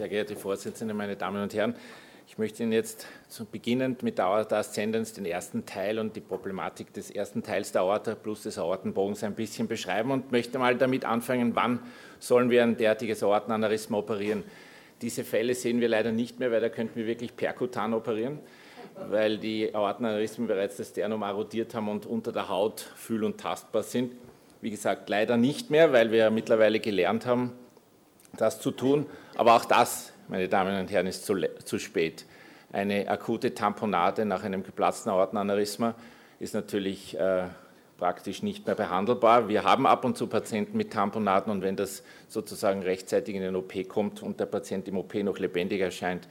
Sehr geehrte Vorsitzende, meine Damen und Herren, ich möchte Ihnen jetzt zu beginnend mit der Aorta Ascendens den ersten Teil und die Problematik des ersten Teils der Aorta plus des Aortenbogens ein bisschen beschreiben und möchte mal damit anfangen, wann sollen wir ein derartiges Aortenaneurysma operieren. Diese Fälle sehen wir leider nicht mehr, weil da könnten wir wirklich perkutan operieren, weil die Aortenaneurysmen bereits das Sternum erodiert haben und unter der Haut fühl- und tastbar sind. Wie gesagt, leider nicht mehr, weil wir mittlerweile gelernt haben, das zu tun. Aber auch das, meine Damen und Herren, ist zu, zu spät. Eine akute Tamponade nach einem geplatzten Aortenaneurysma ist natürlich äh, praktisch nicht mehr behandelbar. Wir haben ab und zu Patienten mit Tamponaden und wenn das sozusagen rechtzeitig in den OP kommt und der Patient im OP noch lebendig erscheint,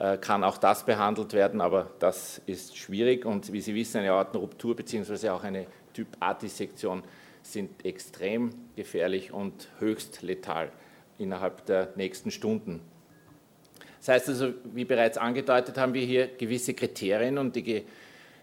äh, kann auch das behandelt werden, aber das ist schwierig und wie Sie wissen, eine Aortenruptur bzw. auch eine Typ-A-Dissektion sind extrem gefährlich und höchst letal innerhalb der nächsten Stunden. Das heißt also, wie bereits angedeutet, haben wir hier gewisse Kriterien und die,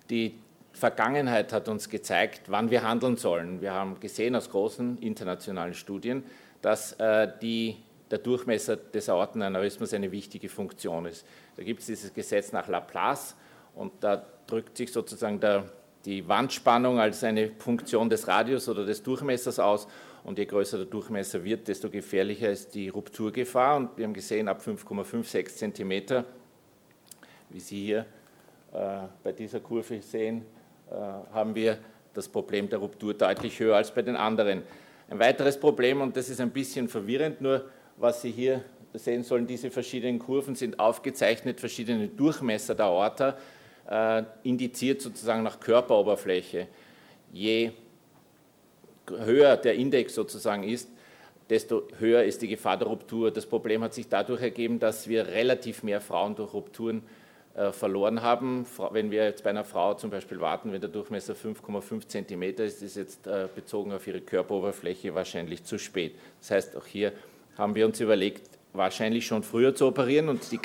die Vergangenheit hat uns gezeigt, wann wir handeln sollen. Wir haben gesehen aus großen internationalen Studien, dass äh, die, der Durchmesser des Aortenaneurysmus eine wichtige Funktion ist. Da gibt es dieses Gesetz nach Laplace und da drückt sich sozusagen der, die Wandspannung als eine Funktion des Radius oder des Durchmessers aus und je größer der Durchmesser wird, desto gefährlicher ist die Rupturgefahr. Und wir haben gesehen, ab 5,56 cm, wie Sie hier äh, bei dieser Kurve sehen, äh, haben wir das Problem der Ruptur deutlich höher als bei den anderen. Ein weiteres Problem, und das ist ein bisschen verwirrend, nur was Sie hier sehen sollen, diese verschiedenen Kurven sind aufgezeichnet, verschiedene Durchmesser der Aorta, äh, indiziert sozusagen nach Körperoberfläche. Je höher der Index sozusagen ist, desto höher ist die Gefahr der Ruptur. Das Problem hat sich dadurch ergeben, dass wir relativ mehr Frauen durch Rupturen äh, verloren haben. Wenn wir jetzt bei einer Frau zum Beispiel warten, wenn der Durchmesser 5,5 cm ist, ist jetzt äh, bezogen auf ihre Körperoberfläche wahrscheinlich zu spät. Das heißt, auch hier haben wir uns überlegt, wahrscheinlich schon früher zu operieren und die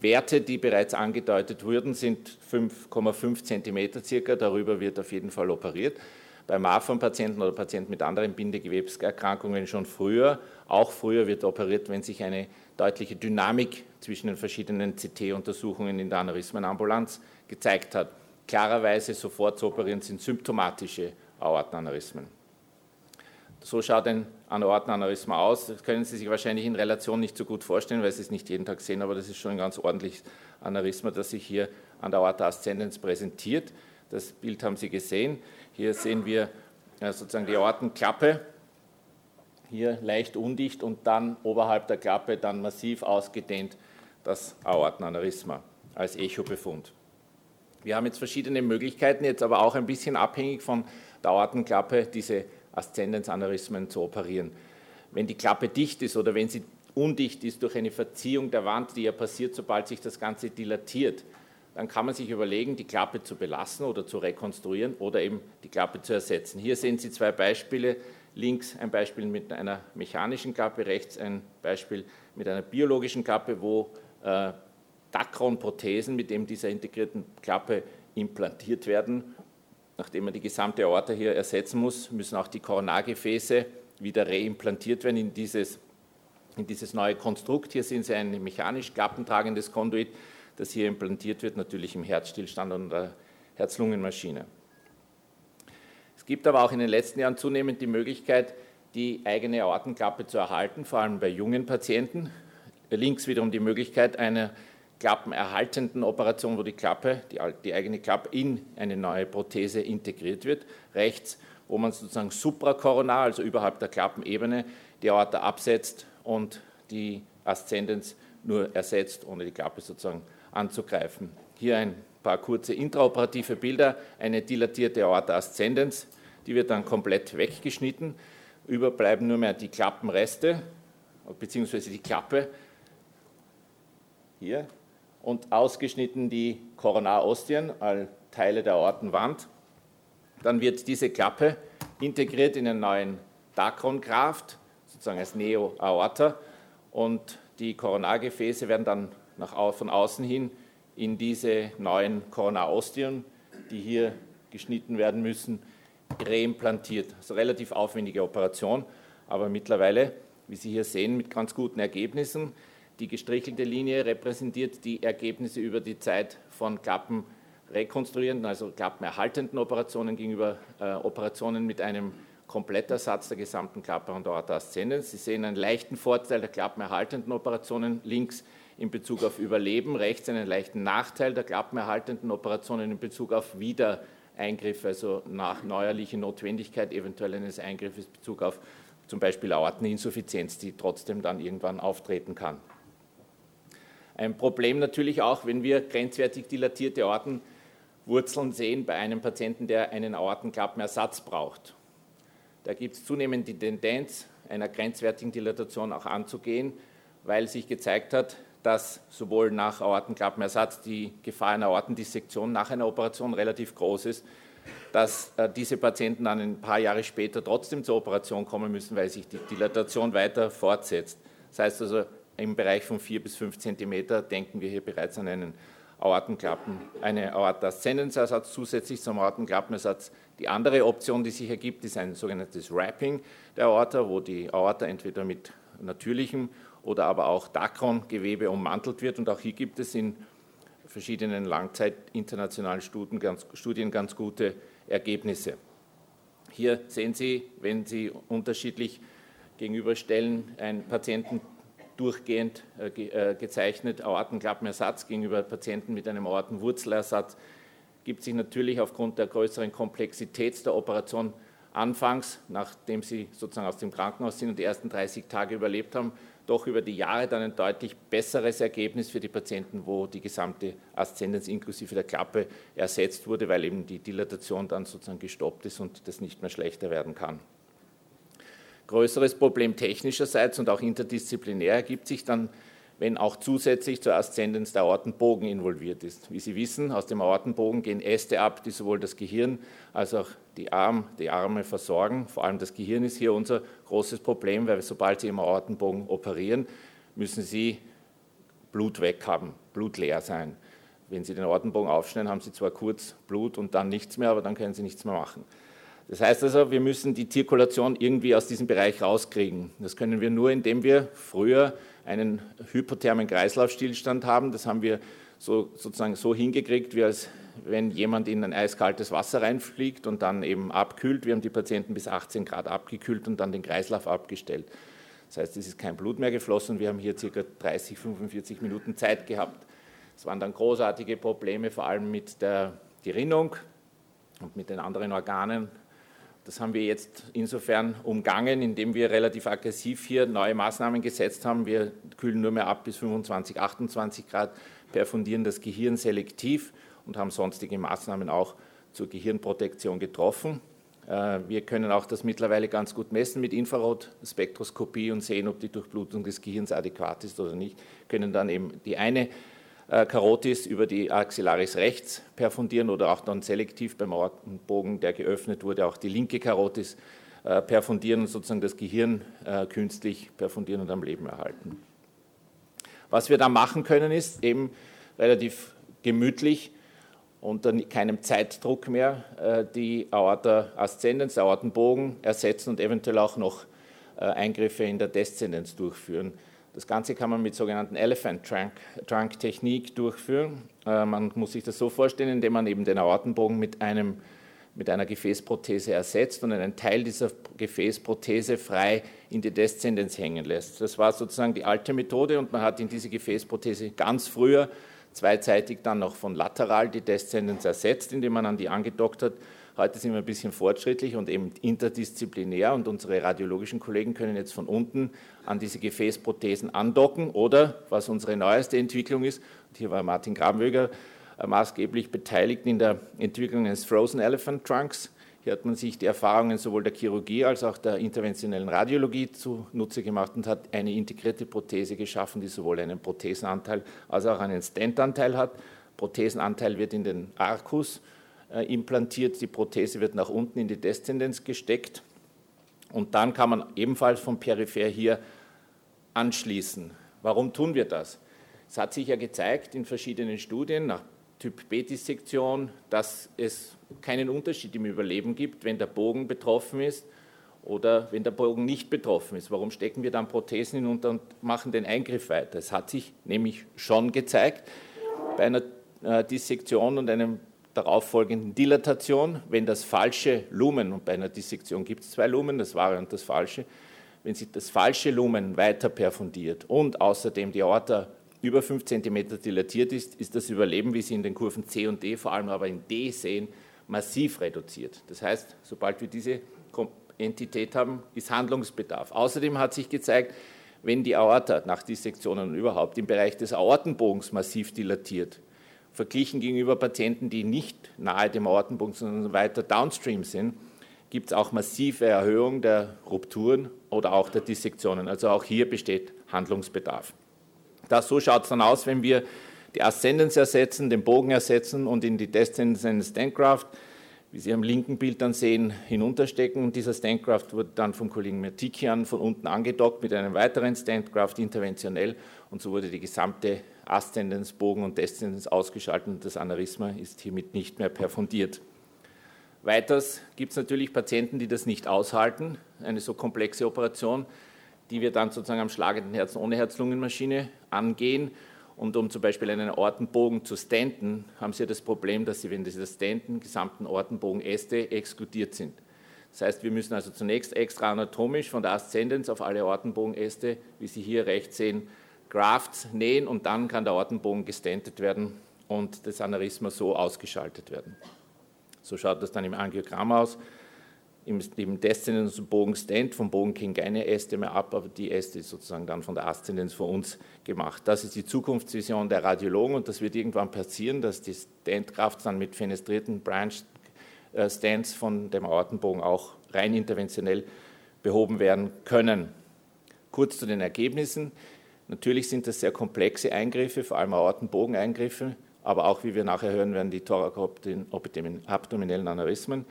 Grenzwerte, die bereits angedeutet wurden, sind 5,5 cm circa. Darüber wird auf jeden Fall operiert bei Marfan-Patienten oder Patienten mit anderen Bindegewebserkrankungen schon früher. Auch früher wird operiert, wenn sich eine deutliche Dynamik zwischen den verschiedenen CT-Untersuchungen in der Aneurysmenambulanz gezeigt hat. Klarerweise sofort zu operieren sind symptomatische Aortenaneurysmen. So schaut ein Aortenaneurysma aus. Das können Sie sich wahrscheinlich in Relation nicht so gut vorstellen, weil Sie es nicht jeden Tag sehen, aber das ist schon ein ganz ordentliches Aneurysma, das sich hier an der Aorta ascendens präsentiert. Das Bild haben Sie gesehen. Hier sehen wir sozusagen die Aortenklappe, hier leicht undicht und dann oberhalb der Klappe dann massiv ausgedehnt das Aortenaneurysma als Echobefund. Wir haben jetzt verschiedene Möglichkeiten, jetzt aber auch ein bisschen abhängig von der Aortenklappe, diese Aszendenzaneurysmen zu operieren. Wenn die Klappe dicht ist oder wenn sie undicht ist durch eine Verziehung der Wand, die ja passiert, sobald sich das Ganze dilatiert, dann kann man sich überlegen, die Klappe zu belassen oder zu rekonstruieren oder eben die Klappe zu ersetzen. Hier sehen Sie zwei Beispiele. Links ein Beispiel mit einer mechanischen Klappe, rechts ein Beispiel mit einer biologischen Klappe, wo äh, Dacron-Prothesen mit eben dieser integrierten Klappe implantiert werden. Nachdem man die gesamte Aorta hier ersetzen muss, müssen auch die Koronargefäße wieder reimplantiert werden in dieses, in dieses neue Konstrukt. Hier sehen Sie ein mechanisch klappentragendes Konduit das hier implantiert wird, natürlich im Herzstillstand und der Herz-Lungen-Maschine. Es gibt aber auch in den letzten Jahren zunehmend die Möglichkeit, die eigene Aortenklappe zu erhalten, vor allem bei jungen Patienten. Links wiederum die Möglichkeit einer klappenerhaltenden Operation, wo die Klappe, die, die eigene Klappe in eine neue Prothese integriert wird. Rechts, wo man sozusagen suprakoronar, also überhalb der Klappenebene, die Aorta absetzt und die Aszendenz nur ersetzt, ohne die Klappe sozusagen anzugreifen. Hier ein paar kurze intraoperative Bilder, eine dilatierte Aorta ascendens, die wird dann komplett weggeschnitten. Überbleiben nur mehr die Klappenreste, beziehungsweise die Klappe hier und ausgeschnitten die Koronarostien, all Teile der Aortenwand. Dann wird diese Klappe integriert in einen neuen Dacron-Graft, sozusagen als Neo-Aorta, und die Koronargefäße werden dann nach, von außen hin in diese neuen Koronarostien, die hier geschnitten werden müssen, reimplantiert. Also relativ aufwendige Operation, aber mittlerweile, wie Sie hier sehen, mit ganz guten Ergebnissen. Die gestrichelte Linie repräsentiert die Ergebnisse über die Zeit von klappenrekonstruierenden, also klappenerhaltenden Operationen gegenüber äh, Operationen mit einem Komplettersatz der gesamten Klappe und Aorta ascendens. Sie sehen einen leichten Vorteil der klappenerhaltenden Operationen links in Bezug auf Überleben, rechts einen leichten Nachteil der klappenerhaltenden Operationen in Bezug auf Wiedereingriffe, also nach neuerliche Notwendigkeit eventuell eines Eingriffes in Bezug auf zum Beispiel Aorteninsuffizienz, die trotzdem dann irgendwann auftreten kann. Ein Problem natürlich auch, wenn wir grenzwertig dilatierte Aortenwurzeln sehen bei einem Patienten, der einen Aortenklappenersatz braucht. Da gibt es zunehmend die Tendenz, einer grenzwertigen Dilatation auch anzugehen, weil sich gezeigt hat, dass sowohl nach Aortenklappenersatz die Gefahr einer Aortendissektion nach einer Operation relativ groß ist, dass äh, diese Patienten dann ein paar Jahre später trotzdem zur Operation kommen müssen, weil sich die Dilatation weiter fortsetzt. Das heißt also, im Bereich von 4 bis 5 Zentimeter denken wir hier bereits an einen Aortenklappen, eine Aorta Ascendensersatz zusätzlich zum Aortenklappenersatz. Die andere Option, die sich ergibt, ist ein sogenanntes Wrapping der Aorta, wo die Aorta entweder mit natürlichem oder aber auch Dacron-Gewebe ummantelt wird. Und auch hier gibt es in verschiedenen Langzeit internationalen Studien ganz, Studien ganz gute Ergebnisse. Hier sehen Sie, wenn Sie unterschiedlich gegenüberstellen, einen Patienten durchgehend äh, äh, gezeichnet, Aortenklappenersatz gegenüber Patienten mit einem Aortenwurzelersatz, gibt sich natürlich aufgrund der größeren Komplexität der Operation anfangs, nachdem sie sozusagen aus dem Krankenhaus sind und die ersten 30 Tage überlebt haben, doch über die Jahre dann ein deutlich besseres Ergebnis für die Patienten, wo die gesamte Aszendenz inklusive der Klappe ersetzt wurde, weil eben die Dilatation dann sozusagen gestoppt ist und das nicht mehr schlechter werden kann. Größeres Problem technischerseits und auch interdisziplinär ergibt sich dann, wenn auch zusätzlich zur Aszendenz der Aortenbogen involviert ist. Wie Sie wissen, aus dem Aortenbogen gehen Äste ab, die sowohl das Gehirn als auch die, Arm, die Arme versorgen. Vor allem das Gehirn ist hier unser großes Problem, weil sobald Sie im Aortenbogen operieren, müssen Sie Blut weg haben, Blut leer sein. Wenn Sie den Aortenbogen aufschneiden, haben Sie zwar kurz Blut und dann nichts mehr, aber dann können Sie nichts mehr machen. Das heißt also, wir müssen die Zirkulation irgendwie aus diesem Bereich rauskriegen. Das können wir nur, indem wir früher einen hypothermen Kreislaufstillstand haben. Das haben wir so, sozusagen so hingekriegt, wie als wenn jemand in ein eiskaltes Wasser reinfliegt und dann eben abkühlt. Wir haben die Patienten bis 18 Grad abgekühlt und dann den Kreislauf abgestellt. Das heißt, es ist kein Blut mehr geflossen wir haben hier circa 30, 45 Minuten Zeit gehabt. Es waren dann großartige Probleme, vor allem mit der Gerinnung und mit den anderen Organen, das haben wir jetzt insofern umgangen, indem wir relativ aggressiv hier neue Maßnahmen gesetzt haben. Wir kühlen nur mehr ab bis 25, 28 Grad, perfundieren das Gehirn selektiv und haben sonstige Maßnahmen auch zur Gehirnprotektion getroffen. Äh, wir können auch das mittlerweile ganz gut messen mit Infrarotspektroskopie und sehen, ob die Durchblutung des Gehirns adäquat ist oder nicht. Können dann eben die eine äh, Karotis über die Axillaris rechts perfundieren oder auch dann selektiv beim Aortenbogen, der geöffnet wurde, auch die linke Karotis äh, perfundieren und sozusagen das Gehirn äh, künstlich perfundieren und am Leben erhalten. Was wir da machen können, ist eben relativ gemütlich unter keinem Zeitdruck mehr die Aorta ascendens, Aortenbogen ersetzen und eventuell auch noch Eingriffe in der Deszendenz durchführen. Das Ganze kann man mit sogenannten Elephant Trunk, Trunk Technik durchführen. Äh, man muss sich das so vorstellen, indem man eben den Aortenbogen mit, einem, mit einer Gefäßprothese ersetzt und einen Teil dieser Gefäßprothese frei in die Deszendenz hängen lässt. Das war sozusagen die alte Methode und man hat in diese Gefäßprothese ganz früher zweizeitig dann noch von lateral die Deszendenz ersetzt, indem man an die angedockt hat Heute sind wir ein bisschen fortschrittlich und eben interdisziplinär und unsere radiologischen Kollegen können jetzt von unten an diese Gefäßprothesen andocken oder, was unsere neueste Entwicklung ist, und hier war Martin Grabenwöger äh, maßgeblich beteiligt in der Entwicklung eines Frozen Elephant Trunks. Hier hat man sich die Erfahrungen sowohl der Chirurgie als auch der interventionellen Radiologie zunutze gemacht und hat eine integrierte Prothese geschaffen, die sowohl einen Prothesenanteil als auch einen Stentanteil hat. Prothesenanteil wird in den Arcus äh, implantiert. Die Prothese wird nach unten in die Deszendenz gesteckt und dann kann man ebenfalls vom Peripher hier anschließen. Warum tun wir das? Es hat sich ja gezeigt in verschiedenen Studien nach Typ B-Dissektion, dass es keinen Unterschied im Überleben gibt, wenn der Bogen betroffen ist oder wenn der Bogen nicht betroffen ist. Warum stecken wir dann Prothesen hinunter und machen den Eingriff weiter? Es hat sich nämlich schon gezeigt, bei einer äh, Dissektion und einem darauffolgenden Dilatation, wenn das falsche Lumen, und bei einer Dissektion gibt es zwei Lumen, das wahre und das falsche, wenn sich das falsche Lumen weiter perfundiert und außerdem die Aorta über 5 cm dilatiert ist, ist das Überleben, wie Sie in den Kurven C und D, vor allem aber in D sehen, massiv reduziert. Das heißt, sobald wir diese Entität haben, ist Handlungsbedarf. Außerdem hat sich gezeigt, wenn die Aorta nach Dissektionen überhaupt im Bereich des Aortenbogens massiv dilatiert, verglichen gegenüber Patienten, die nicht nahe dem Aortenbogen, sondern weiter downstream sind, gibt es auch massive Erhöhung der Rupturen oder auch der Dissektionen. Also auch hier besteht Handlungsbedarf. Das, so schaut es dann aus, wenn wir die Ascendens ersetzen, den Bogen ersetzen und in die Descendens einen Standgraft, wie Sie am linken Bild dann sehen, hinunterstecken. Und dieser Standgraft wurde dann vom Kollegen Mertikian von unten angedockt mit einem weiteren Standgraft interventionell und so wurde die gesamte Ascendens, Bogen und Descendens ausgeschaltet und das Aneurysma ist hiermit nicht mehr perfundiert. Weiters gibt es natürlich Patienten, die das nicht aushalten, eine so komplexe Operation die wir dann sozusagen am schlagenden Herzen ohne Herz-Lungen-Maschine angehen. Und um zum Beispiel einen Ortenbogen zu standen, haben Sie das Problem, dass Sie, wenn Sie das standen, gesamten Ortenbogen-Äste exkludiert sind. Das heißt, wir müssen also zunächst extra anatomisch von der Aszendenz auf alle Ortenbogenäste, wie Sie hier rechts sehen, Grafts nähen und dann kann der Ortenbogen gestentet werden und das Aneurysma so ausgeschaltet werden. So schaut das dann im Angiogramm aus im, im Descendenzbogen Stand vom Bogen gehen keine Äste mehr ab, aber die Äste ist sozusagen dann von der Aszendenz von uns gemacht. Das ist die Zukunftsvision der Radiologen und das wird irgendwann passieren, dass die Standkraft dann mit fenestrierten Branch äh, Stands von dem Aortenbogen auch rein interventionell behoben werden können. Kurz zu den Ergebnissen. Natürlich sind das sehr komplexe Eingriffe, vor allem Aortenbogeneingriffe, aber auch, wie wir nachher hören werden, die thorakoabdominellen Aneurysmen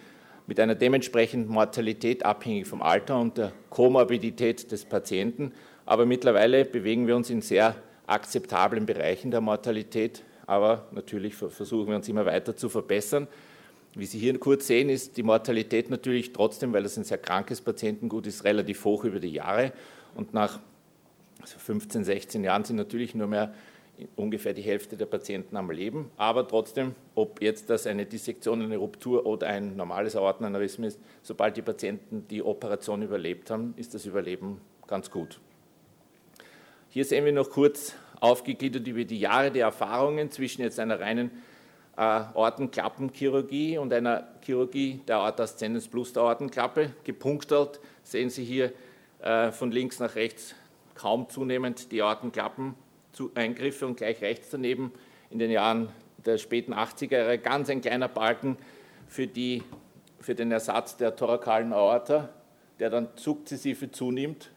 mit einer dementsprechenden Mortalität abhängig vom Alter und der Komorbidität des Patienten. Aber mittlerweile bewegen wir uns in sehr akzeptablen Bereichen der Mortalität, aber natürlich versuchen wir uns immer weiter zu verbessern. Wie Sie hier kurz sehen, ist die Mortalität natürlich trotzdem, weil das ein sehr krankes Patientengut ist, relativ hoch über die Jahre. Und nach 15, 16 Jahren sind natürlich nur mehr ungefähr die Hälfte der Patienten am Leben. Aber trotzdem, ob jetzt das eine Dissektion, eine Ruptur oder ein normales Aortenaneurysma ist, sobald die Patienten die Operation überlebt haben, ist das Überleben ganz gut. Hier sehen wir noch kurz aufgegliedert über die Jahre der Erfahrungen zwischen jetzt einer reinen äh, Aortenklappenchirurgie und einer Chirurgie der Aorta ascendens plus der Aortenklappe. Gepunktelt sehen Sie hier äh, von links nach rechts kaum zunehmend die Aortenklappen Eingriffe und gleich rechts daneben in den Jahren der späten 80er Jahre ganz ein kleiner Balken für, die, für den Ersatz der thorakalen Aorta, der dann sukzessive zunimmt.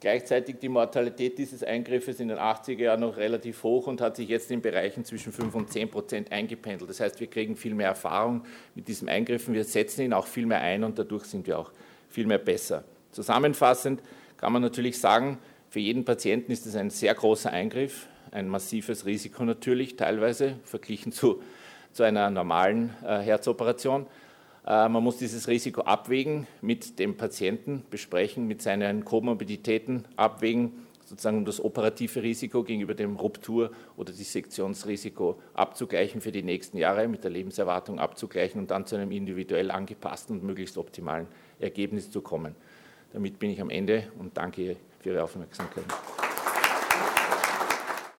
Gleichzeitig die Mortalität dieses Eingriffes in den 80er Jahren noch relativ hoch und hat sich jetzt in Bereichen zwischen 5 und 10 Prozent eingependelt. Das heißt, wir kriegen viel mehr Erfahrung mit diesem Eingriffen, wir setzen ihn auch viel mehr ein und dadurch sind wir auch viel mehr besser. Zusammenfassend kann man natürlich sagen, für jeden Patienten ist es ein sehr großer Eingriff, ein massives Risiko natürlich, teilweise verglichen zu, zu einer normalen äh, Herzoperation. Äh, man muss dieses Risiko abwägen, mit dem Patienten besprechen, mit seinen Komorbiditäten abwägen, sozusagen um das operative Risiko gegenüber dem Ruptur- oder Dissektionsrisiko abzugleichen für die nächsten Jahre, mit der Lebenserwartung abzugleichen und dann zu einem individuell angepassten und möglichst optimalen Ergebnis zu kommen. Damit bin ich am Ende und danke für Ihre Aufmerksamkeit.